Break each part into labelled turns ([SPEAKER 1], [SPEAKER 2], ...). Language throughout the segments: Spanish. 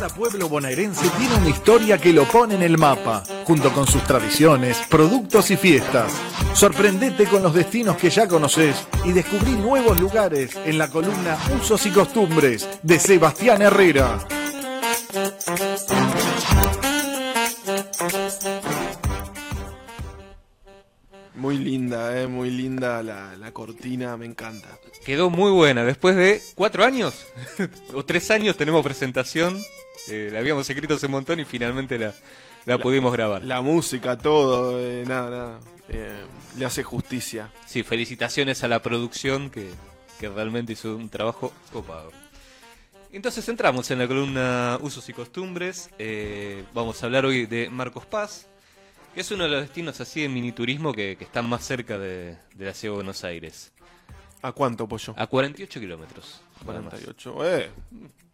[SPEAKER 1] Cada pueblo bonaerense tiene una historia que lo pone en el mapa, junto con sus tradiciones, productos y fiestas. Sorprendete con los destinos que ya conoces y descubrí nuevos lugares en la columna Usos y Costumbres de Sebastián Herrera.
[SPEAKER 2] Muy linda, eh, muy linda la, la cortina, me encanta.
[SPEAKER 3] Quedó muy buena. Después de cuatro años o tres años tenemos presentación. Eh, la habíamos escrito hace un montón y finalmente la, la, pudimos grabar.
[SPEAKER 2] La música, todo, eh, nada, nada. Eh, le hace justicia.
[SPEAKER 3] Sí, felicitaciones a la producción que, que realmente hizo un trabajo copado. Entonces entramos en la columna Usos y Costumbres. Eh, vamos a hablar hoy de Marcos Paz, que es uno de los destinos así de miniturismo que, que están más cerca de, de la ciudad de Buenos Aires.
[SPEAKER 2] ¿A cuánto, Pollo?
[SPEAKER 3] A 48 kilómetros.
[SPEAKER 2] 48, eh.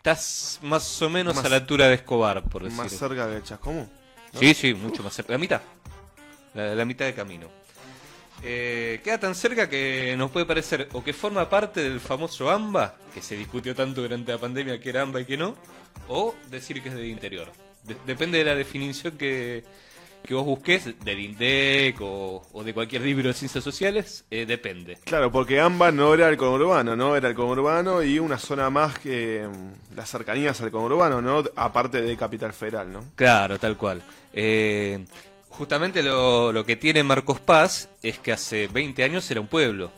[SPEAKER 3] Estás más o menos más, a la altura de Escobar, por decirlo.
[SPEAKER 2] Más cerca de Chascomú.
[SPEAKER 3] ¿no? Sí, sí, mucho más cerca. La mitad. La, la mitad de camino. Eh, queda tan cerca que nos puede parecer o que forma parte del famoso AMBA, que se discutió tanto durante la pandemia que era AMBA y que no, o decir que es del interior. De depende de la definición que, que vos busques, del INDEC o, o, de cualquier libro de ciencias sociales, eh, depende.
[SPEAKER 2] Claro, porque AMBA no era el conurbano, ¿no? Era el conurbano y una zona más que mm, las cercanías al conurbano, ¿no? Aparte de Capital Federal, ¿no?
[SPEAKER 3] Claro, tal cual. Eh, Justamente lo, lo, que tiene Marcos Paz es que hace 20 años era un pueblo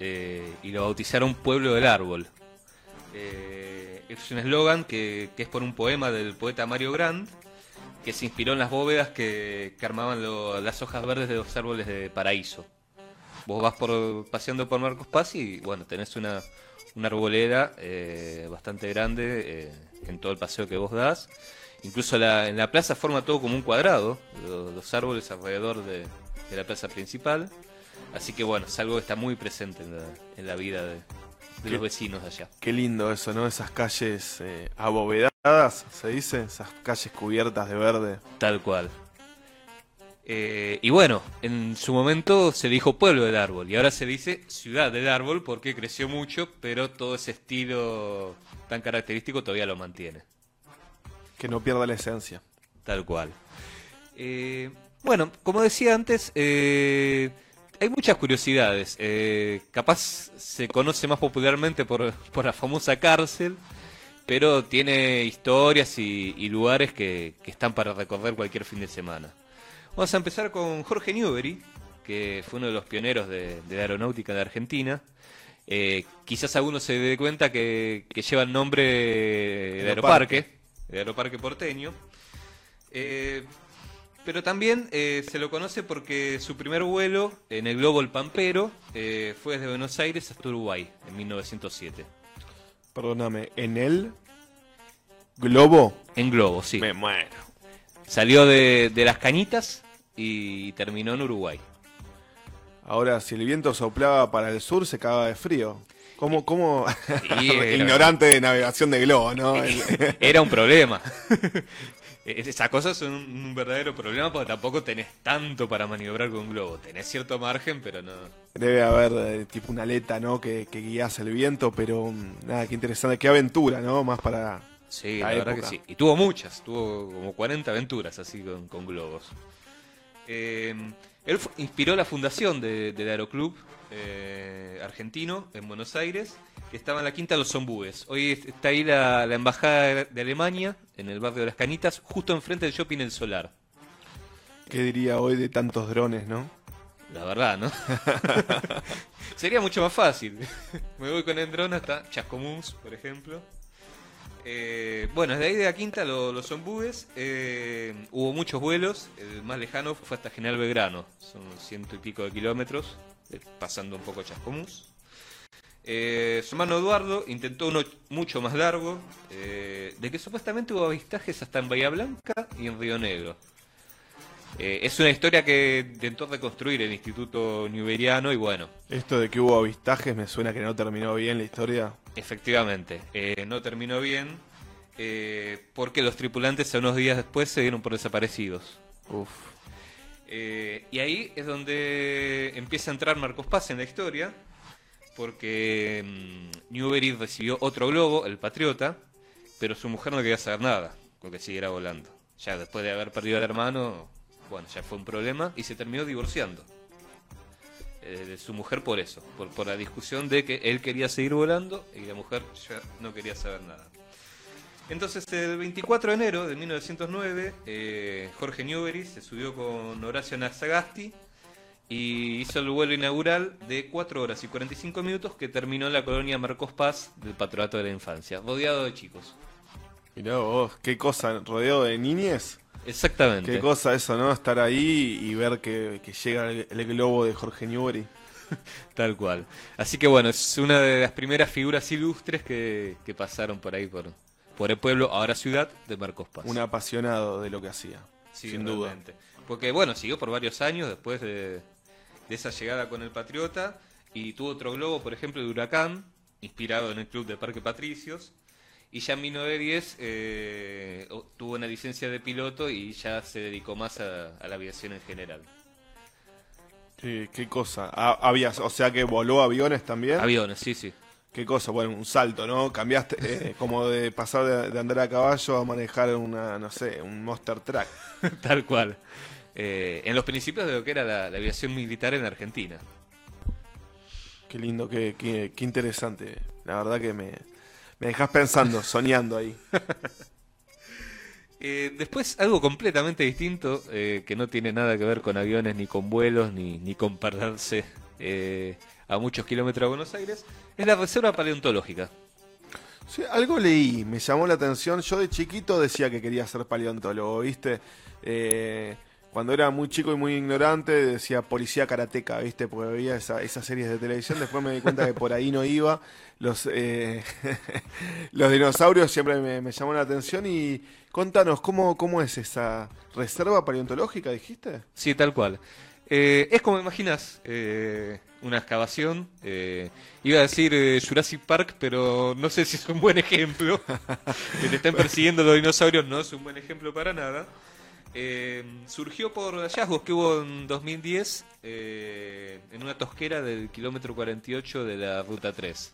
[SPEAKER 3] eh, y lo bautizaron Pueblo del Árbol. Es un eslogan que, que, es por un poema del poeta Mario Grand que se inspiró en las bóvedas que, que armaban lo, las hojas verdes de los árboles de paraíso. Vos vas por, paseando por Marcos Paz y bueno, tenés una, una arboleda eh, bastante grande en todo el paseo que vos das. Incluso la, en la plaza forma todo como un cuadrado, los, los árboles alrededor de, de, la plaza principal. Así que bueno, es algo que está muy presente en la, en la vida de, de
[SPEAKER 2] qué,
[SPEAKER 3] los vecinos de allá.
[SPEAKER 2] Qué lindo eso, ¿no? Esas calles eh, abovedadas, se dice, esas calles cubiertas de verde.
[SPEAKER 3] Tal cual. Eh, y bueno, en su momento se dijo pueblo del árbol y ahora se dice ciudad del árbol porque creció mucho, pero todo ese estilo tan característico todavía lo mantiene.
[SPEAKER 2] Que no pierda la esencia.
[SPEAKER 3] Tal cual. Eh, bueno, como decía antes, eh, hay muchas curiosidades. Capaz se conoce más popularmente por, por, la famosa cárcel, pero tiene historias y, lugares que, están para recorrer cualquier fin de semana. Vamos a empezar con Jorge Newbery, que fue uno de los pioneros de, la aeronáutica de Argentina. Eh, quizás alguno se dé cuenta que, lleva el nombre de Aeroparque, de Aeroparque porteño. Eh, pero también eh, se lo conoce porque su primer vuelo en el globo El Pampero fue desde Buenos Aires hasta Uruguay en 1907.
[SPEAKER 2] Perdóname, ¿en el globo?
[SPEAKER 3] En globo, sí.
[SPEAKER 2] Me muero.
[SPEAKER 3] Salió de, de las cañitas y terminó en Uruguay.
[SPEAKER 2] Ahora, si el viento soplaba para el sur, se cagaba de frío. ¿Cómo, cómo... Era... ignorante de navegación de globo, ¿no?
[SPEAKER 3] Era un problema. Esas cosas son un verdadero problema porque tampoco tenés tanto para maniobrar con un globo. Tenés cierto margen, pero no.
[SPEAKER 2] Debe haber eh, tipo una aleta, ¿no? Que, que guías el viento, pero um, nada, qué interesante. Qué aventura, ¿no? Más para.
[SPEAKER 3] Sí, la, la verdad que sí. Y tuvo muchas, tuvo como 40 aventuras así con, con globos. Eh, él inspiró la fundación de, del Aeroclub eh, argentino en Buenos Aires, que estaba en la Quinta de los Zombúes. Hoy está ahí la, la, Embajada de Alemania, en el barrio de las Canitas, justo enfrente del Shopping El Solar.
[SPEAKER 2] ¿Qué diría hoy de tantos drones, no?
[SPEAKER 3] La verdad, ¿no? Sería mucho más fácil. Me voy con el drone hasta Chascomús, por ejemplo. Eh, bueno, desde ahí de la quinta lo, los zombúes eh, hubo muchos vuelos. El más lejano fue hasta General Belgrano, son ciento y pico de kilómetros, eh, pasando un poco Chascomús. Su hermano Eduardo intentó uno mucho más largo, de que supuestamente hubo avistajes hasta en Bahía Blanca y en Río Negro. es una historia que intentó reconstruir el Instituto Newberiano y bueno.
[SPEAKER 2] Esto de que hubo avistajes me suena que no terminó bien la historia.
[SPEAKER 3] Efectivamente, eh, no terminó bien eh, porque los tripulantes a unos días después se dieron por desaparecidos.
[SPEAKER 2] Uf.
[SPEAKER 3] Eh, y ahí es donde empieza a entrar Marcos Paz en la historia, porque mmm, Newbery recibió otro globo, el Patriota, pero su mujer no quería saber nada. con que siguiera volando. Ya después de haber perdido al hermano, bueno, ya fue un problema y se terminó divorciando eh, de su mujer por eso, por, por la discusión de que él quería seguir volando y la mujer ya no quería saber nada. Entonces, el 24 de enero de 1909, eh, Jorge Newbery se subió con Horacio Nazagasti y hizo el vuelo inaugural de 4 horas y 45 minutos que terminó en la colonia Marcos Paz del Patronato de la Infancia, rodeado de chicos.
[SPEAKER 2] Mirá vos, qué cosa, rodeado de niñes.
[SPEAKER 3] Exactamente.
[SPEAKER 2] Qué cosa eso, ¿no? Estar ahí y ver que, que llega el, el globo de Jorge Newbery.
[SPEAKER 3] Tal cual. Así que bueno, es una de las primeras figuras ilustres que, que pasaron por ahí, por, por el pueblo, ahora ciudad de Marcos Paz.
[SPEAKER 2] Un apasionado de lo que hacía,
[SPEAKER 3] Sí,
[SPEAKER 2] sin duda.
[SPEAKER 3] Porque bueno, siguió por varios años después de, de esa llegada con el Patriota y tuvo otro globo, por ejemplo, de Huracán, inspirado en el club de Parque Patricios. Y ya en 1910 eh, tuvo una licencia de piloto y ya se dedicó más a, a la aviación en general.
[SPEAKER 2] Qué, qué cosa. Ah, había, o sea que voló aviones también.
[SPEAKER 3] Aviones, sí, sí.
[SPEAKER 2] Qué cosa, bueno, un salto, ¿no? Cambiaste eh, como de pasar de, de andar a caballo a manejar una, no sé, un Monster Truck.
[SPEAKER 3] Tal cual. Eh, en los principios de lo que era la, la aviación militar en Argentina.
[SPEAKER 2] Qué lindo, qué, qué, qué interesante. La verdad que me, me dejas pensando, soñando ahí.
[SPEAKER 3] Eh, después, algo completamente distinto, eh, que no tiene nada que ver con aviones, ni con vuelos, ni, ni con perderse eh, a muchos kilómetros de Buenos Aires, es la Reserva Paleontológica.
[SPEAKER 2] Sí, algo leí, me llamó la atención. Yo de chiquito decía que quería ser paleontólogo, ¿viste? Eh, cuando era muy chico y muy ignorante decía policía karateca, ¿viste? Porque veía esa- esas series de televisión. Después me di cuenta que por ahí no iba. Los, eh, los dinosaurios siempre me, me llamó la atención. Y contanos, ¿cómo, ¿cómo es esa reserva paleontológica, dijiste?
[SPEAKER 3] Sí, tal cual. Eh, es como imaginas eh, una excavación. eh, iba a decir eh, Jurassic Park, pero no sé si es un buen ejemplo. que te estén persiguiendo los dinosaurios no es un buen ejemplo para nada. Eh, surgió por hallazgos que hubo en 2010 eh, en una tosquera del kilómetro 48 de la ruta 3.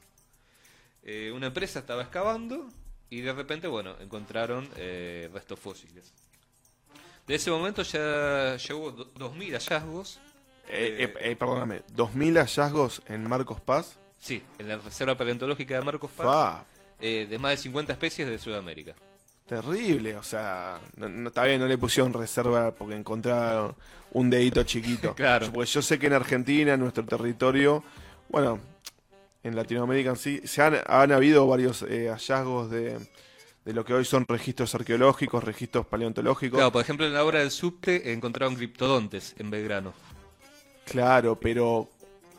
[SPEAKER 3] Eh, una empresa estaba excavando y de repente, bueno, encontraron eh, restos fósiles. De ese momento ya, do- 2.000 hallazgos.
[SPEAKER 2] Perdóname, ¿2.000 hallazgos en Marcos Paz?
[SPEAKER 3] Sí, en la Reserva Paleontológica de Marcos Paz,
[SPEAKER 2] Fa,
[SPEAKER 3] de más de 50 especies de Sudamérica.
[SPEAKER 2] Terrible, o sea, no, no- está bien, no le pusieron reserva porque encontraron un dedito chiquito.
[SPEAKER 3] Claro.
[SPEAKER 2] Pues yo sé que en Argentina, en nuestro territorio, bueno, en Latinoamérica en sí, se han, han habido varios eh, hallazgos de, de lo que hoy son registros arqueológicos, registros paleontológicos.
[SPEAKER 3] Claro, por ejemplo, en la obra del subte encontraron criptodontes en Belgrano.
[SPEAKER 2] Claro, pero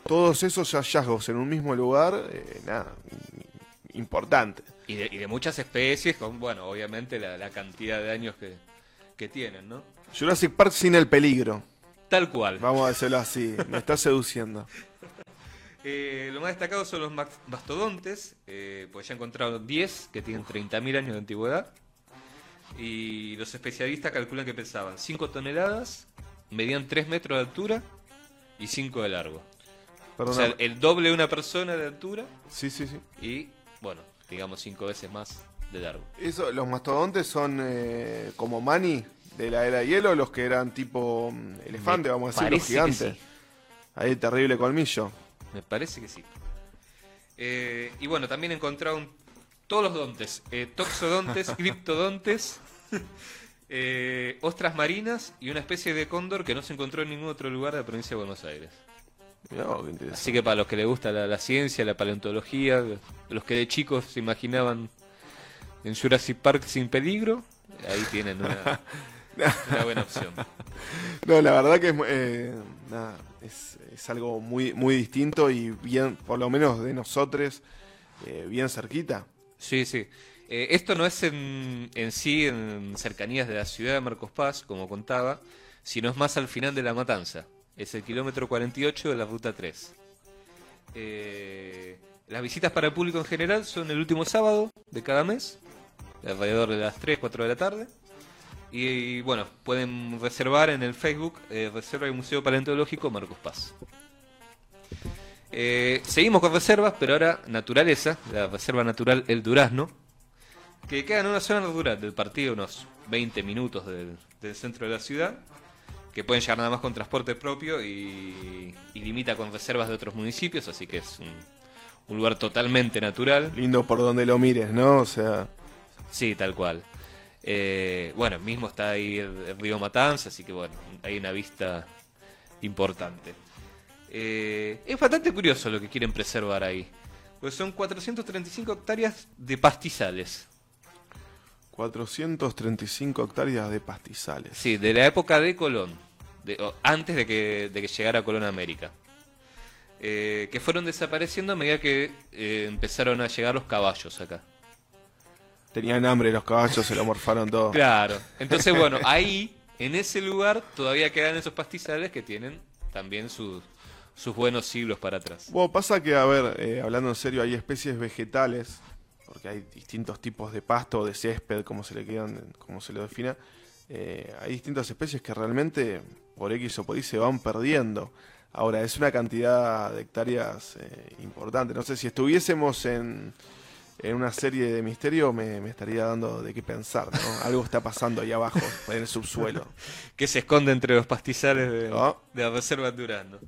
[SPEAKER 2] todos esos hallazgos en un mismo lugar, eh, nada, importante.
[SPEAKER 3] Y de, y de muchas especies, con, bueno, obviamente la, la cantidad de años que, que tienen, ¿no?
[SPEAKER 2] Jurassic Park sin el peligro,
[SPEAKER 3] Tal cual.
[SPEAKER 2] vamos a decirlo así, me está seduciendo.
[SPEAKER 3] Eh, lo más destacado son los mastodontes, eh, pues ya encontraron 10 que tienen 30.000 años de antigüedad. Y los especialistas calculan que pesaban 5 toneladas, medían 3 metros de altura y 5 de largo. O sea, el doble de una persona de altura
[SPEAKER 2] sí, sí, sí.
[SPEAKER 3] y, bueno, digamos 5 veces más de largo.
[SPEAKER 2] Eso, los mastodontes son eh, como Manny de la era de hielo, los que eran tipo mm, elefante,
[SPEAKER 3] Me
[SPEAKER 2] vamos a decir, los gigantes.
[SPEAKER 3] sí.
[SPEAKER 2] Ahí terrible colmillo.
[SPEAKER 3] Me parece que sí. Eh, y bueno, también encontraron todos los dontes. eh, toxodontes, criptodontes, eh, ostras marinas y una especie de cóndor que no se encontró en ningún otro lugar de la provincia de Buenos Aires. Así que para los que les gusta la, la ciencia, la paleontología, los que de chicos se imaginaban en Jurassic Park sin peligro, ahí tienen una, una buena opción.
[SPEAKER 2] No, la verdad que es, eh, nada, es, es algo muy, muy distinto y bien, por lo menos de nosotros, eh, bien cerquita.
[SPEAKER 3] Sí, sí. Eh, esto no es en, en sí en cercanías de la ciudad de Marcos Paz, como contaba, sino es más al final de la matanza. Es el kilómetro 48 de la ruta 3. Eh, las visitas para el público en general son el último sábado de cada mes, alrededor de las 3, 4 de la tarde. Y, bueno, pueden reservar en el Facebook eh, Reserva y Museo Paleontológico Marcos Paz. Eh, seguimos con reservas, pero ahora naturaleza, la Reserva Natural El Durazno, que queda en una zona rural del partido, unos 20 minutos del, del centro de la ciudad, que pueden llegar nada más con transporte propio y, y limita con reservas de otros municipios, así que es un, un lugar totalmente natural.
[SPEAKER 2] Lindo por donde lo mires, ¿no? O sea,
[SPEAKER 3] Sí, tal cual. Eh, bueno, mismo está ahí el, el río Matanza, así que bueno, hay una vista importante. Eh, es bastante curioso lo que quieren preservar ahí. Pues son 435 hectáreas de pastizales.
[SPEAKER 2] 435 hectáreas de pastizales.
[SPEAKER 3] Sí, de la época de Colón. de- antes de que, de que llegara Colón a América. Eh, que fueron desapareciendo a medida que eh, empezaron a llegar los caballos acá.
[SPEAKER 2] Tenían hambre los caballos, se lo morfaron todo.
[SPEAKER 3] Claro. Entonces, bueno, ahí, en ese lugar, todavía quedan esos pastizales que tienen también sus, sus buenos siglos para atrás.
[SPEAKER 2] Bueno, pasa que, a ver, eh, hablando en serio, hay especies vegetales, porque hay distintos tipos de pasto o de césped, como se le quieran, como se lo defina. eh, hay distintas especies que realmente, por X o por Y, se van perdiendo. Ahora, es una cantidad de hectáreas eh, importante. No sé, si estuviésemos en, en una serie de misterio, me, me estaría dando de qué pensar, ¿no? Algo está pasando ahí abajo, en el subsuelo.
[SPEAKER 3] Que se esconde entre los pastizales de,
[SPEAKER 2] Ah.
[SPEAKER 3] de la reserva Durando.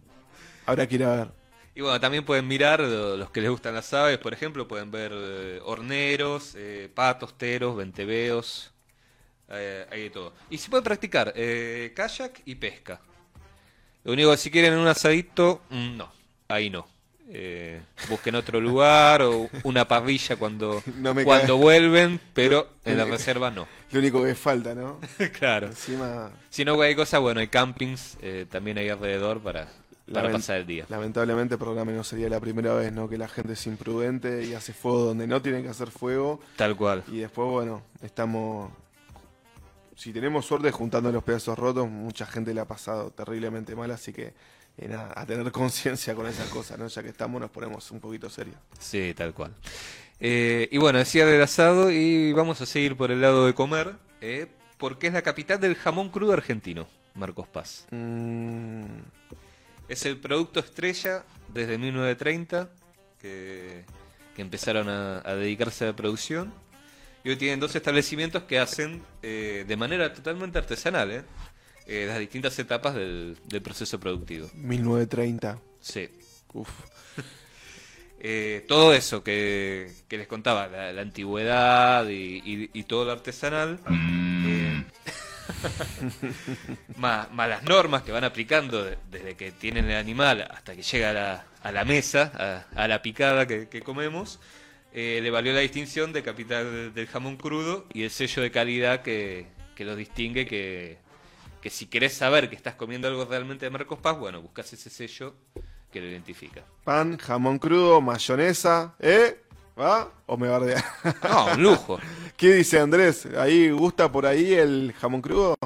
[SPEAKER 2] Habrá que ir a ver.
[SPEAKER 3] Y bueno, también pueden mirar, lo- los que les gustan las aves, por ejemplo, pueden ver eh, horneros, eh, patos, teros, venteveos, eh, hay de todo. Y se puede practicar eh, kayak y pesca. Lo único que si quieren un asadito, mm, no, ahí no. Eh, busquen otro lugar o una parrilla cuando,
[SPEAKER 2] No
[SPEAKER 3] cuando
[SPEAKER 2] cae.
[SPEAKER 3] vuelven, pero en la reserva no.
[SPEAKER 2] Lo único que falta, ¿no?
[SPEAKER 3] claro.
[SPEAKER 2] Encima,
[SPEAKER 3] Si no hay cosa, bueno, hay campings eh, también ahí alrededor para, para
[SPEAKER 2] Lament-
[SPEAKER 3] pasar el día.
[SPEAKER 2] Lamentablemente programa no sería la primera vez, ¿no? Que la gente es imprudente y hace fuego donde no tiene que hacer fuego.
[SPEAKER 3] Tal cual.
[SPEAKER 2] Y después, bueno, estamos... Si tenemos suerte juntando los pedazos rotos, mucha gente le ha pasado terriblemente mal, así que eh, nada, a tener conciencia con esas cosas, ¿no? Ya que estamos nos ponemos un poquito serios.
[SPEAKER 3] Sí, tal cual. Eh, y bueno, decía del asado y vamos a seguir por el lado de comer, eh, porque es la capital del jamón crudo argentino, Marcos Paz.
[SPEAKER 2] Mm,
[SPEAKER 3] Es el producto estrella desde 1930 que, que empezaron a, a dedicarse a la producción. Y hoy tienen dos establecimientos que hacen eh, de manera totalmente artesanal eh, eh, las distintas etapas del, del proceso productivo.
[SPEAKER 2] 1930.
[SPEAKER 3] Sí.
[SPEAKER 2] Uf.
[SPEAKER 3] Eh, todo eso que, que les contaba, la, la antigüedad y, y- y todo lo artesanal, eh, más, más las normas que van aplicando de- desde que tienen el animal hasta que llega a la, mesa, a, la picada que, que comemos, eh, le valió la distinción de capital del jamón crudo y el sello de calidad que, que lo distingue, que, que si querés saber que estás comiendo algo realmente de Marcos Paz, bueno, buscas ese sello que lo identifica.
[SPEAKER 2] Pan, jamón crudo, mayonesa, ¿eh? ¿Va? ¿O me bardea?
[SPEAKER 3] No, un lujo.
[SPEAKER 2] ¿Qué dice Andrés? ¿Ahí gusta por ahí el jamón crudo?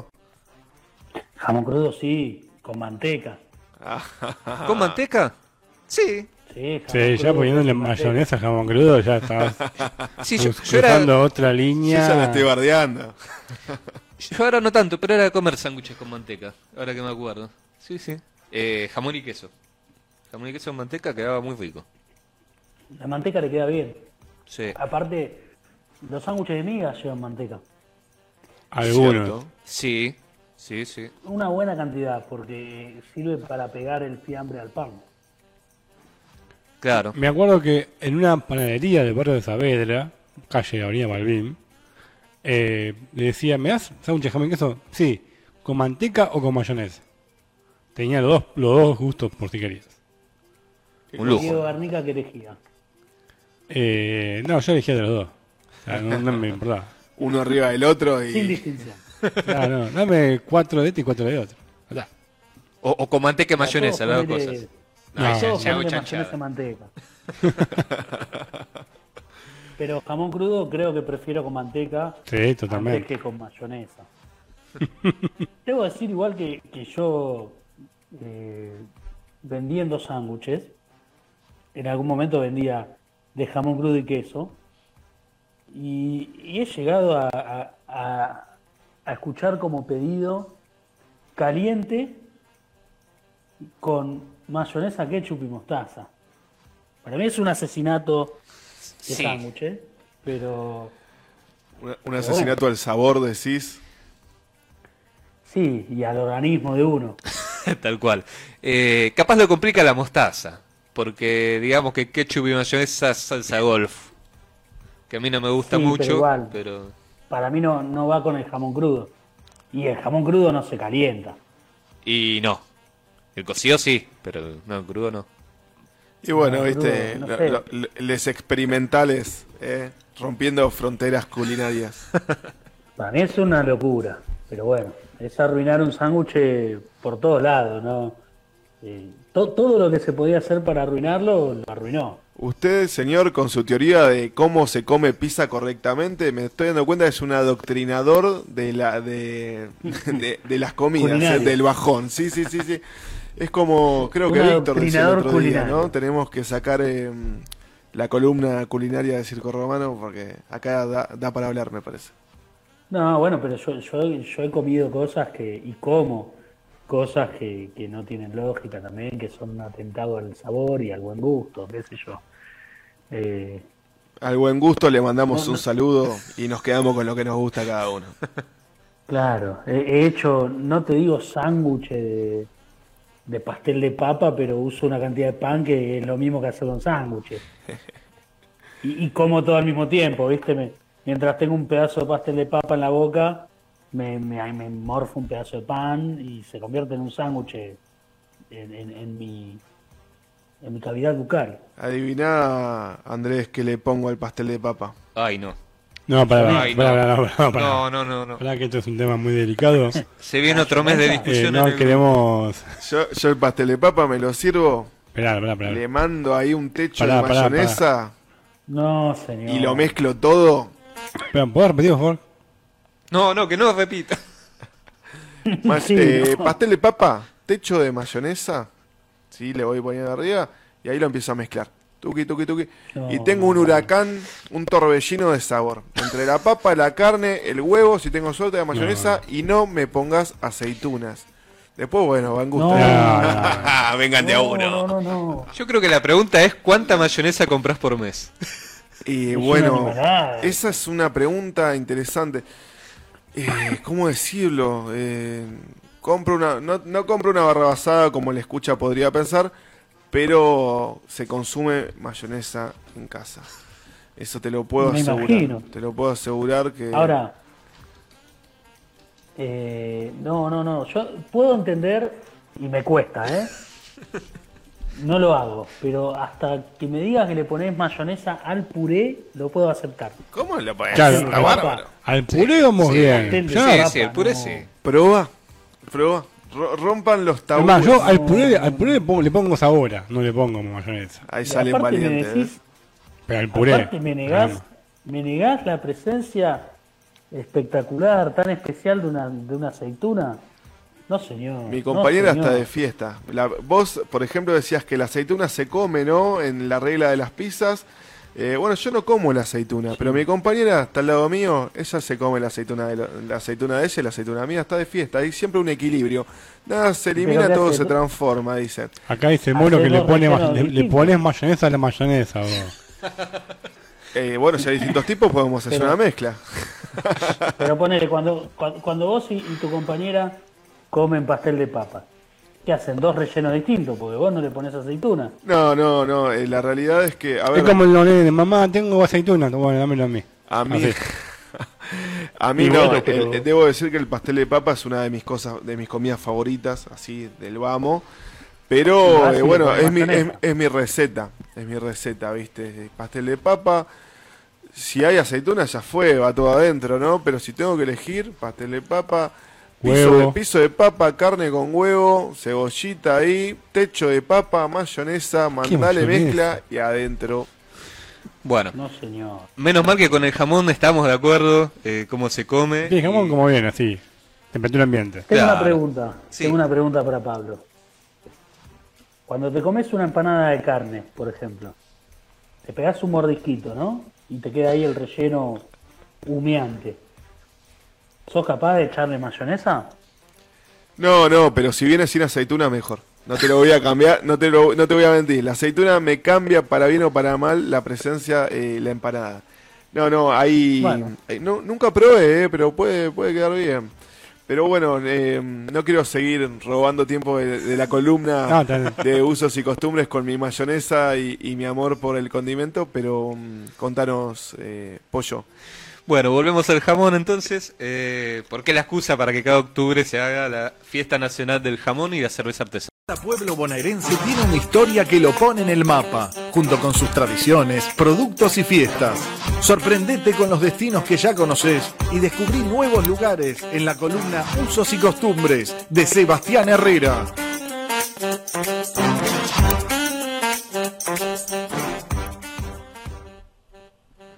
[SPEAKER 4] Jamón crudo sí, con manteca.
[SPEAKER 3] ¿Con manteca? Sí.
[SPEAKER 4] Sí,
[SPEAKER 5] ya poniéndole mayonesa a jamón crudo, ya estabas
[SPEAKER 3] Sí, yo, yo era,
[SPEAKER 5] otra
[SPEAKER 2] Yo
[SPEAKER 5] línea.
[SPEAKER 2] ya la estoy bardeando.
[SPEAKER 3] yo ahora no tanto, pero era de comer sándwiches con manteca. Ahora que me acuerdo. Sí, sí. Eh, jamón y queso. Jamón y queso con manteca quedaba muy rico.
[SPEAKER 4] La manteca le queda bien.
[SPEAKER 3] Sí.
[SPEAKER 4] Aparte, los sándwiches de migas llevan manteca.
[SPEAKER 5] Algunos.
[SPEAKER 3] Sí, sí, sí.
[SPEAKER 4] Una buena cantidad, porque sirve para pegar el fiambre al pan.
[SPEAKER 3] Claro.
[SPEAKER 5] Me acuerdo que en una panadería del barrio de Saavedra, calle Avenida Malvin, eh, le decía, ¿me das sándwich de jamón y queso? Sí, ¿con manteca o con mayonesa? Tenía los dos, los dos gustos por si querías.
[SPEAKER 3] Un
[SPEAKER 4] Diego
[SPEAKER 3] lujo.
[SPEAKER 4] Garnica que elegía.
[SPEAKER 5] Eh, no, yo elegía de los dos. O sea, no, no me importaba.
[SPEAKER 2] Uno arriba del otro
[SPEAKER 4] Sin
[SPEAKER 2] y...
[SPEAKER 4] distinción.
[SPEAKER 5] No, no, dame cuatro de este y cuatro de otro.
[SPEAKER 3] O, o con manteca y mayonesa, las dos cosas.
[SPEAKER 5] No,
[SPEAKER 4] todos
[SPEAKER 3] chanchada.
[SPEAKER 4] mayonesa manteca. Pero jamón crudo creo que prefiero con manteca
[SPEAKER 5] Sí,
[SPEAKER 4] antes
[SPEAKER 5] totalmente.
[SPEAKER 4] que con mayonesa. Debo decir igual que, que yo eh, vendiendo sándwiches, en algún momento vendía de jamón crudo y queso, y, y he llegado a, a- a- a escuchar como pedido caliente con mayonesa, ketchup y mostaza. Para mí es un asesinato de
[SPEAKER 3] Sí.
[SPEAKER 4] sándwiches, pero
[SPEAKER 2] Un, un asesinato al sabor, decís.
[SPEAKER 4] Sí, y al organismo de uno.
[SPEAKER 3] Tal cual. Eh, capaz lo complica la mostaza, porque digamos que ketchup y mayonesa es salsa golf, que a mí no me gusta
[SPEAKER 4] Sí, pero
[SPEAKER 3] mucho,
[SPEAKER 4] igual.
[SPEAKER 3] pero
[SPEAKER 4] Para mí no, no va con el jamón crudo. Y el jamón crudo no se calienta.
[SPEAKER 3] y no. El cocido sí, pero no, crudo no.
[SPEAKER 2] Y bueno,
[SPEAKER 4] No,
[SPEAKER 2] viste,
[SPEAKER 4] no
[SPEAKER 2] lo-
[SPEAKER 4] sé.
[SPEAKER 2] lo- lo- les experimentales, eh, rompiendo fronteras culinarias.
[SPEAKER 4] Para mí es una locura. Pero bueno, es arruinar un sándwich por todos lados, ¿no? Eh, to- todo lo que se podía hacer para arruinarlo, lo arruinó.
[SPEAKER 2] Usted, señor, con su teoría de cómo se come pizza correctamente, me estoy dando cuenta que es un adoctrinador de la de, de, de las comidas, eh, del bajón. Sí, sí, sí, sí. Es como, creo que Víctor decía el otro día,
[SPEAKER 4] culinario.
[SPEAKER 2] ¿no? Tenemos que sacar eh, la columna culinaria de Circo Romano porque acá da, da para hablar, me parece.
[SPEAKER 4] No, bueno, pero yo, yo, yo he comido cosas que, y como cosas que, que no tienen lógica también, que son un atentado al sabor y al buen gusto, qué sé yo. Eh,
[SPEAKER 2] Al buen gusto le mandamos
[SPEAKER 4] No,
[SPEAKER 2] un saludo y nos quedamos con lo que nos gusta cada uno.
[SPEAKER 4] claro, he, he hecho, no te digo sándwich de, de pastel de papa, pero uso una cantidad de pan que es lo mismo que hacer con sándwiches. Y, y como todo al mismo tiempo, ¿viste? Me- mientras tengo un pedazo de pastel de papa en la boca, me, me, me morfo un pedazo de pan y se convierte en un sándwich en, en- en mi, en mi cavidad bucal.
[SPEAKER 2] Adivina, Andrés, que le pongo al pastel de papa.
[SPEAKER 3] Ay, no.
[SPEAKER 5] No, para,
[SPEAKER 3] Ay,
[SPEAKER 5] para,
[SPEAKER 3] no.
[SPEAKER 5] para, para, para, para.
[SPEAKER 3] No, no, no, no.
[SPEAKER 5] Pará que esto es un tema muy delicado.
[SPEAKER 3] Se viene otro mes de
[SPEAKER 5] Eh,
[SPEAKER 3] discusión.
[SPEAKER 5] no
[SPEAKER 3] en el-
[SPEAKER 5] queremos...
[SPEAKER 2] Yo, yo el pastel de papa me lo sirvo,
[SPEAKER 5] Esperá, esperá, esperá.
[SPEAKER 2] le mando ahí un techo
[SPEAKER 5] Pará,
[SPEAKER 2] de
[SPEAKER 5] pará,
[SPEAKER 2] mayonesa
[SPEAKER 4] No, señor.
[SPEAKER 2] y lo mezclo todo.
[SPEAKER 5] Espera, ¿puedo repetir, por favor?
[SPEAKER 3] No, no, que no repita.
[SPEAKER 4] Sí,
[SPEAKER 2] eh,
[SPEAKER 4] no.
[SPEAKER 2] Pastel de papa, techo de mayonesa. Sí, le voy poniendo arriba y ahí lo empiezo a mezclar. Tuki, tuki, tuki.
[SPEAKER 4] No,
[SPEAKER 2] y tengo un huracán, un torbellino de sabor. Entre la papa, la carne, el huevo, si tengo suerte, la mayonesa y no me pongas aceitunas. Después, bueno, van gusto.
[SPEAKER 4] No.
[SPEAKER 5] No,
[SPEAKER 2] Vengan de a
[SPEAKER 4] No,
[SPEAKER 2] uno.
[SPEAKER 4] no, no, no.
[SPEAKER 3] Yo creo que la pregunta es ¿cuánta mayonesa compras por mes?
[SPEAKER 2] Y
[SPEAKER 4] Es
[SPEAKER 2] bueno, esa es una pregunta interesante. Eh, ¿Cómo decirlo? Eh, compro una, no, no compro una barra basada como la escucha podría pensar, pero se consume mayonesa en casa. Eso te lo puedo
[SPEAKER 4] Me
[SPEAKER 2] asegurar.
[SPEAKER 4] imagino.
[SPEAKER 2] Te lo puedo asegurar que.
[SPEAKER 4] Ahora, eh, no, no, no. Yo puedo entender y me cuesta, ¿eh? No lo hago, pero hasta que me digas que le pones mayonesa al puré, lo puedo aceptar.
[SPEAKER 2] ¿Cómo lo
[SPEAKER 5] Claro,
[SPEAKER 2] hacer?
[SPEAKER 5] a-
[SPEAKER 2] bárbaro.
[SPEAKER 5] Al puré vamos
[SPEAKER 3] Sí,
[SPEAKER 5] bien.
[SPEAKER 3] Sí,
[SPEAKER 4] papa,
[SPEAKER 3] sí, el puré
[SPEAKER 4] no.
[SPEAKER 3] sí.
[SPEAKER 2] Proba, proba. Ro- rompan los tabúes.
[SPEAKER 5] Además, yo al puré, al puré le pongo, le pongo sabor, no le pongo mayonesa.
[SPEAKER 2] Ahí salen
[SPEAKER 4] me
[SPEAKER 2] valientes.
[SPEAKER 4] decís,
[SPEAKER 2] ¿eh?
[SPEAKER 5] Pero al puré.
[SPEAKER 4] aparte me negás, me negás la presencia espectacular, tan especial de una, de una aceituna. No, señor.
[SPEAKER 2] Mi
[SPEAKER 4] no,
[SPEAKER 2] compañera
[SPEAKER 4] señor.
[SPEAKER 2] está de fiesta. La- vos, por ejemplo, decías que la aceituna se come, ¿no? En la regla de las pizzas. Eh, bueno, yo no como la aceituna, pero mi compañera está al lado mío, ella se come la aceituna de, lo- la aceituna de ella y la aceituna mía, está de fiesta, hay siempre un equilibrio. Nada se elimina,
[SPEAKER 4] Pero ¿qué
[SPEAKER 2] todo se transforma, dicen.
[SPEAKER 5] Acá dice Moro que le, pone, ma- le, le pones mayonesa a la mayonesa. vos.
[SPEAKER 2] Eh, bueno, si hay distintos tipos, podemos hacer
[SPEAKER 4] Pero-
[SPEAKER 2] una mezcla.
[SPEAKER 4] Pero ponele, cuando, cuando, cuando vos y, y tu compañera comen pastel de papa, ¿qué hacen? Dos rellenos distintos, porque vos no le pones aceituna.
[SPEAKER 2] No, no, no, eh, la realidad es que, a ver,
[SPEAKER 5] Es como los nenes, mamá, tengo aceituna. Bueno, dámelo a mí.
[SPEAKER 2] A mí,
[SPEAKER 5] Así.
[SPEAKER 2] a mí
[SPEAKER 4] Y
[SPEAKER 2] no,
[SPEAKER 4] bueno,
[SPEAKER 2] el-
[SPEAKER 4] pero-
[SPEAKER 2] el- debo decir que el pastel de papa es una de mis cosas, de mis comidas favoritas, así del vamos. Pero
[SPEAKER 4] Ah,
[SPEAKER 2] eh,
[SPEAKER 4] sí,
[SPEAKER 2] bueno,
[SPEAKER 4] con
[SPEAKER 2] es mi, es,
[SPEAKER 4] mayonesa.
[SPEAKER 2] es mi receta, es mi receta, ¿viste? Pastel de papa, si hay aceituna ya fue, va todo adentro, ¿no? Pero si tengo que elegir, pastel de papa, piso de, piso de papa, carne con huevo, cebollita ahí, techo de papa, mayonesa, mandale
[SPEAKER 5] mayonesa?
[SPEAKER 2] mezcla y adentro.
[SPEAKER 3] Bueno,
[SPEAKER 4] No, señor.
[SPEAKER 3] menos mal que con el jamón estamos de acuerdo, eh, cómo se come.
[SPEAKER 5] Sí, jamón
[SPEAKER 3] y-
[SPEAKER 5] como viene, así. Temperatura ambiente.
[SPEAKER 4] Tengo
[SPEAKER 3] Claro.
[SPEAKER 4] una pregunta.
[SPEAKER 3] Sí.
[SPEAKER 4] Tengo una pregunta para Pablo. Cuando te comes una empanada de carne, por ejemplo, te pegas un mordisquito, ¿no? Y te queda ahí el relleno humeante. ¿Sos capaz de echarle mayonesa?
[SPEAKER 2] No, no, pero si viene sin aceituna, mejor. No te lo voy a cambiar, no te, lo, no te voy a mentir. La aceituna me cambia para bien o para mal la presencia, eh, la empanada. No, no, ahí.
[SPEAKER 4] Bueno.
[SPEAKER 2] ahí- no, nunca probé, eh, pero puede, puede quedar bien. Pero bueno, eh, no quiero seguir robando tiempo de, de la columna
[SPEAKER 5] No,
[SPEAKER 2] de usos y costumbres con mi mayonesa y, y mi amor por el condimento, pero mm, contanos, eh, pollo.
[SPEAKER 3] Bueno, volvemos al jamón entonces. Eh, ¿Por qué la excusa para que cada octubre se haga la fiesta nacional del jamón y la cerveza artesanal?
[SPEAKER 1] Cada pueblo bonaerense tiene una historia que lo pone en el mapa, junto con sus tradiciones, productos y fiestas. Sorprendete con los destinos que ya conoces y descubrí nuevos lugares en la columna Usos y Costumbres de Sebastián Herrera.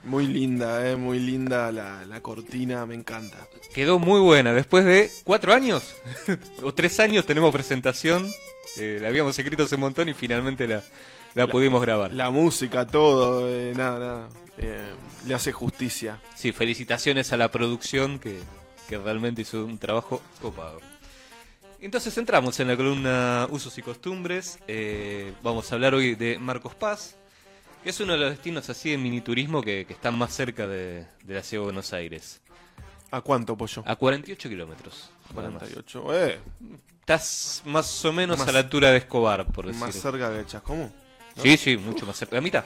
[SPEAKER 2] Muy linda, eh, muy linda la, la cortina, me encanta.
[SPEAKER 3] Quedó muy buena. Después de cuatro años o tres años tenemos presentación. Eh, la habíamos escrito hace un montón y finalmente la, la pudimos grabar.
[SPEAKER 2] La música, todo, eh, nada, nada. eh, le hace justicia.
[SPEAKER 3] Sí, felicitaciones a la producción que, que realmente hizo un trabajo copado. Entonces entramos en la columna Usos y Costumbres. Eh, vamos a hablar hoy de Marcos Paz, que es uno de los destinos así de miniturismo que, que están más cerca de, de la ciudad de Buenos Aires.
[SPEAKER 2] ¿A cuánto, pollo?
[SPEAKER 3] A 48 kilómetros. nada más.
[SPEAKER 2] 48. Eh,
[SPEAKER 3] Estás más o menos
[SPEAKER 2] Más-
[SPEAKER 3] a la altura de Escobar, por decir.
[SPEAKER 2] más cerca de Chascomú.
[SPEAKER 3] Sí, sí, mucho más cerca. La mitad.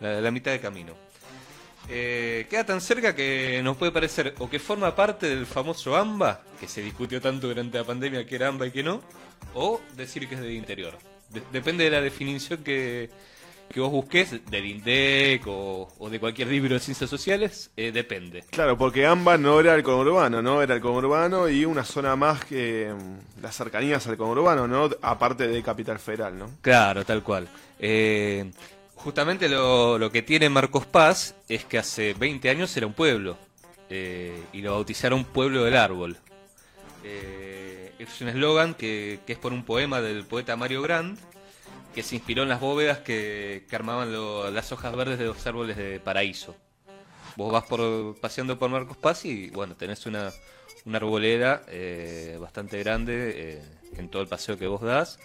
[SPEAKER 3] La, la mitad de camino. Eh, queda tan cerca que nos puede parecer o que forma parte del famoso AMBA, que se discutió tanto durante la pandemia que era AMBA y que no, o decir que es del interior. De- depende de la definición que, que vos busques, del INDEC o, o de cualquier libro de ciencias sociales, eh, depende.
[SPEAKER 2] Claro, porque AMBA no era el conurbano, ¿no? Era el conurbano y una zona más que mm, las cercanías al conurbano, ¿no? Aparte de Capital Federal, ¿no?
[SPEAKER 3] Claro, tal cual. Eh, justamente lo, lo que tiene Marcos Paz es que hace 20 años era un pueblo eh, y lo bautizaron Pueblo del Árbol. Es un eslogan que, que es por un poema del poeta Mario Grant que se inspiró en las bóvedas que, que armaban lo- las hojas verdes de los árboles de paraíso. Vos vas por paseando por Marcos Paz y bueno, tenés una, una arboleda eh, bastante grande eh, en todo el paseo que vos das.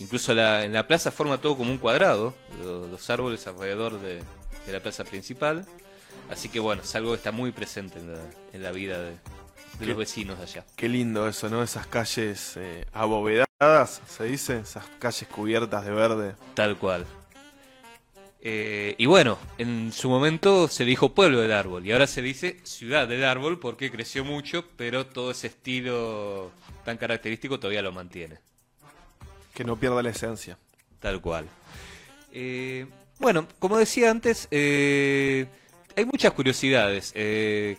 [SPEAKER 3] Incluso la- en la plaza forma todo como un cuadrado, lo- los, árboles alrededor de, de la plaza principal. Así que bueno, es algo que está muy presente en la, en la vida de, de
[SPEAKER 2] Qué-
[SPEAKER 3] los vecinos de allá.
[SPEAKER 2] Qué lindo eso, ¿no? Esas calles eh, abovedadas, se dice, esas calles cubiertas de verde.
[SPEAKER 3] Tal cual. Eh, y bueno, en su momento se dijo pueblo del árbol y ahora se dice ciudad del árbol porque creció mucho, pero todo ese estilo tan característico todavía lo mantiene.
[SPEAKER 2] Que no pierda la esencia.
[SPEAKER 3] Tal cual. Eh, bueno, como decía antes, eh, hay muchas curiosidades.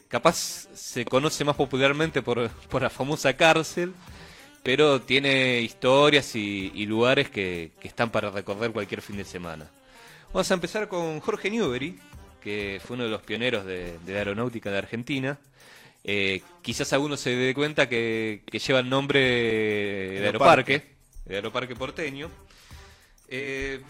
[SPEAKER 3] Capaz se conoce más popularmente por, por la famosa cárcel, pero tiene historias y, lugares que, están para recorrer cualquier fin de semana. Vamos a empezar con Jorge Newbery, que fue uno de los pioneros de, la aeronáutica de Argentina. Eh, quizás alguno se dé cuenta que, lleva el nombre de
[SPEAKER 2] Aeroparque.
[SPEAKER 3] De Aeroparque porteño. Eh,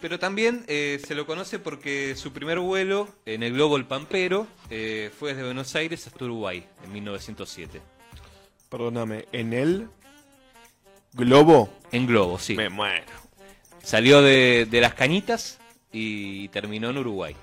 [SPEAKER 3] pero también eh, se lo conoce porque su primer vuelo en el globo El Pampero fue desde Buenos Aires hasta Uruguay en 1907.
[SPEAKER 2] Perdóname, ¿en el globo?
[SPEAKER 3] En globo, sí.
[SPEAKER 2] Me muero.
[SPEAKER 3] Salió de, de las cañitas y terminó en Uruguay.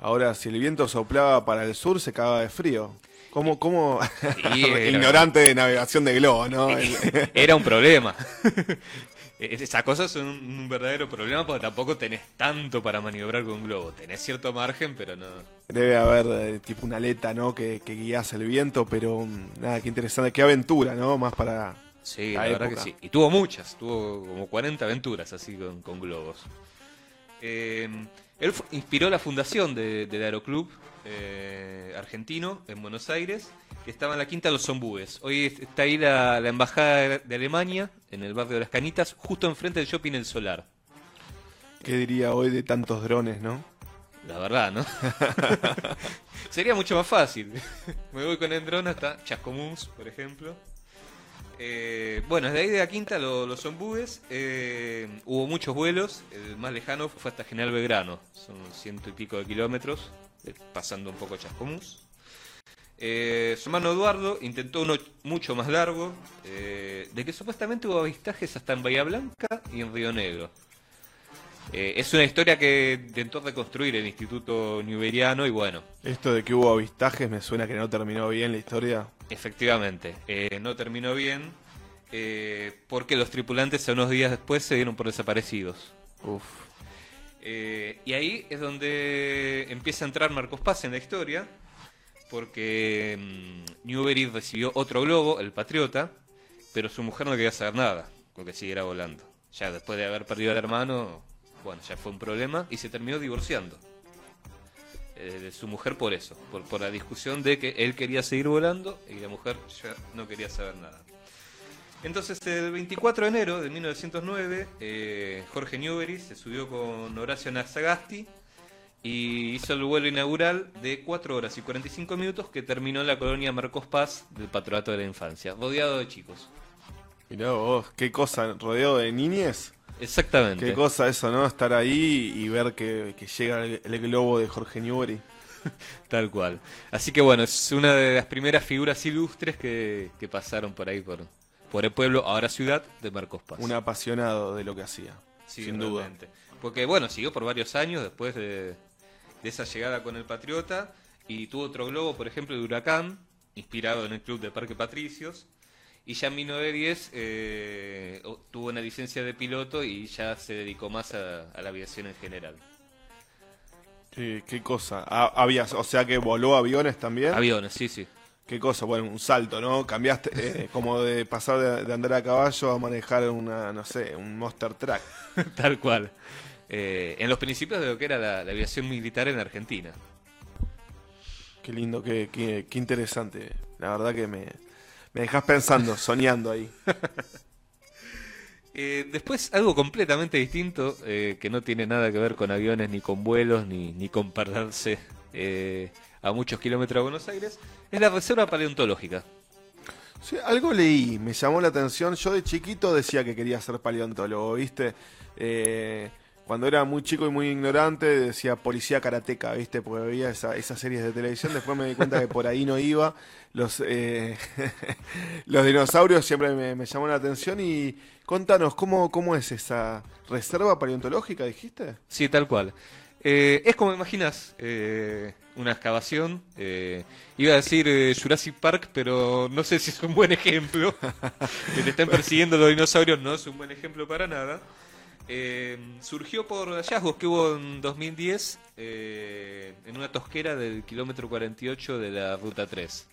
[SPEAKER 2] Ahora, si el viento soplaba para el sur, se cagaba de frío. ¿Cómo, cómo?
[SPEAKER 3] Era-
[SPEAKER 2] Ignorante de navegación de globo, ¿no?
[SPEAKER 3] Era un problema. Esas cosas son un verdadero problema porque tampoco tenés tanto para maniobrar con un globo. Tenés cierto margen, pero no.
[SPEAKER 2] Debe haber eh, tipo una aleta, ¿no? Que, que guías el viento, pero mm, nada, qué interesante. Qué aventura, ¿no? Más para...
[SPEAKER 3] Sí,
[SPEAKER 2] La
[SPEAKER 3] la, verdad
[SPEAKER 2] época.
[SPEAKER 3] que sí. Y tuvo muchas, tuvo como 40 aventuras así con, con globos. Eh, él inspiró la fundación de- del Aeroclub eh, argentino en Buenos Aires, que estaba en la Quinta de los Zombúes. Hoy es- está ahí la, la Embajada de Alemania, en el barrio de Las Canitas, justo enfrente del Shopping El Solar.
[SPEAKER 2] ¿Qué diría hoy de tantos drones, no?
[SPEAKER 3] La verdad, ¿no? Sería mucho más fácil. Me voy con el dron hasta Chascomús, por ejemplo. Eh, bueno, desde ahí de la quinta, lo- los zombúes, eh, hubo muchos vuelos. El más lejano fue hasta General Belgrano. Son ciento y pico de kilómetros, pasando un poco Chascomús. Eh, su hermano Eduardo intentó uno mucho más largo, eh, de que supuestamente hubo avistajes hasta en Bahía Blanca y en Río Negro. Eh, es una historia que intentó reconstruir el Instituto Newberiano y bueno,
[SPEAKER 2] Esto de que hubo avistajes me suena que no terminó bien la historia.
[SPEAKER 3] efectivamente, eh, no terminó bien eh, porque los tripulantes a unos días después se dieron por desaparecidos.
[SPEAKER 2] Uf.
[SPEAKER 3] Eh, y ahí es donde empieza a entrar Marcos Paz en la historia, porque mm, Newbery recibió otro globo, el Patriota, pero su mujer no quería saber nada con que siguiera volando. Ya después de haber perdido al hermano, bueno, ya fue un problema y se terminó divorciando eh, de su mujer por eso, por, por la discusión de que él quería seguir volando y la mujer ya no quería saber nada. Entonces, el 24 de enero de 1909, eh, Jorge Newbery se subió con Horacio Nazagasti y hizo el vuelo inaugural de 4 horas y 45 minutos que terminó en la colonia Marcos Paz del Patronato de la Infancia, rodeado de chicos.
[SPEAKER 2] Mirá vos, qué cosa, rodeado de niñes.
[SPEAKER 3] Exactamente.
[SPEAKER 2] Qué cosa eso, ¿no? Estar ahí y ver que, que llega el, el globo de Jorge Newbery.
[SPEAKER 3] Tal cual. Así que bueno, es una de las primeras figuras ilustres que, que pasaron por ahí, por, por el pueblo, ahora ciudad, de Marcos Paz.
[SPEAKER 2] Un apasionado de lo que hacía.
[SPEAKER 3] Sí,
[SPEAKER 2] sin duda.
[SPEAKER 3] Porque bueno, siguió por varios años después de, de esa llegada con el Patriota y tuvo otro globo, por ejemplo, de Huracán, inspirado en el club de Parque Patricios. Y ya en 1910 eh, tuvo una licencia de piloto y ya se dedicó más a, a la aviación en general.
[SPEAKER 2] Qué, qué cosa. Había, o sea que voló aviones también.
[SPEAKER 3] Aviones, sí, sí.
[SPEAKER 2] Qué cosa, bueno, un salto, ¿no? Cambiaste eh, como de pasar de, de andar a caballo a manejar una, no sé, un Monster Truck.
[SPEAKER 3] Tal cual. Eh, en los principios de lo que era la, la aviación militar en Argentina.
[SPEAKER 2] Qué lindo, qué, qué, qué interesante. La verdad que me, me dejas pensando, soñando ahí.
[SPEAKER 3] Eh, después, algo completamente distinto, eh, que no tiene nada que ver con aviones, ni con vuelos, ni, ni con perderse eh, a muchos kilómetros de Buenos Aires, es la Reserva Paleontológica.
[SPEAKER 2] Sí, algo leí, me llamó la atención. Yo de chiquito decía que quería ser paleontólogo, ¿viste? Eh, cuando era muy chico y muy ignorante decía policía karateca, ¿viste? Porque veía esa- esas series de televisión. Después me di cuenta que por ahí no iba. Los, eh, los dinosaurios siempre me, me llamó la atención. Y contanos, ¿cómo, ¿cómo es esa reserva paleontológica, dijiste?
[SPEAKER 3] Sí, tal cual. Eh, es como imaginas eh, una excavación. eh, iba a decir eh, Jurassic Park, pero no sé si es un buen ejemplo. que te estén persiguiendo los dinosaurios no es un buen ejemplo para nada. Eh, surgió por hallazgos que hubo en 2010 eh, en una tosquera del kilómetro 48 de la ruta 3.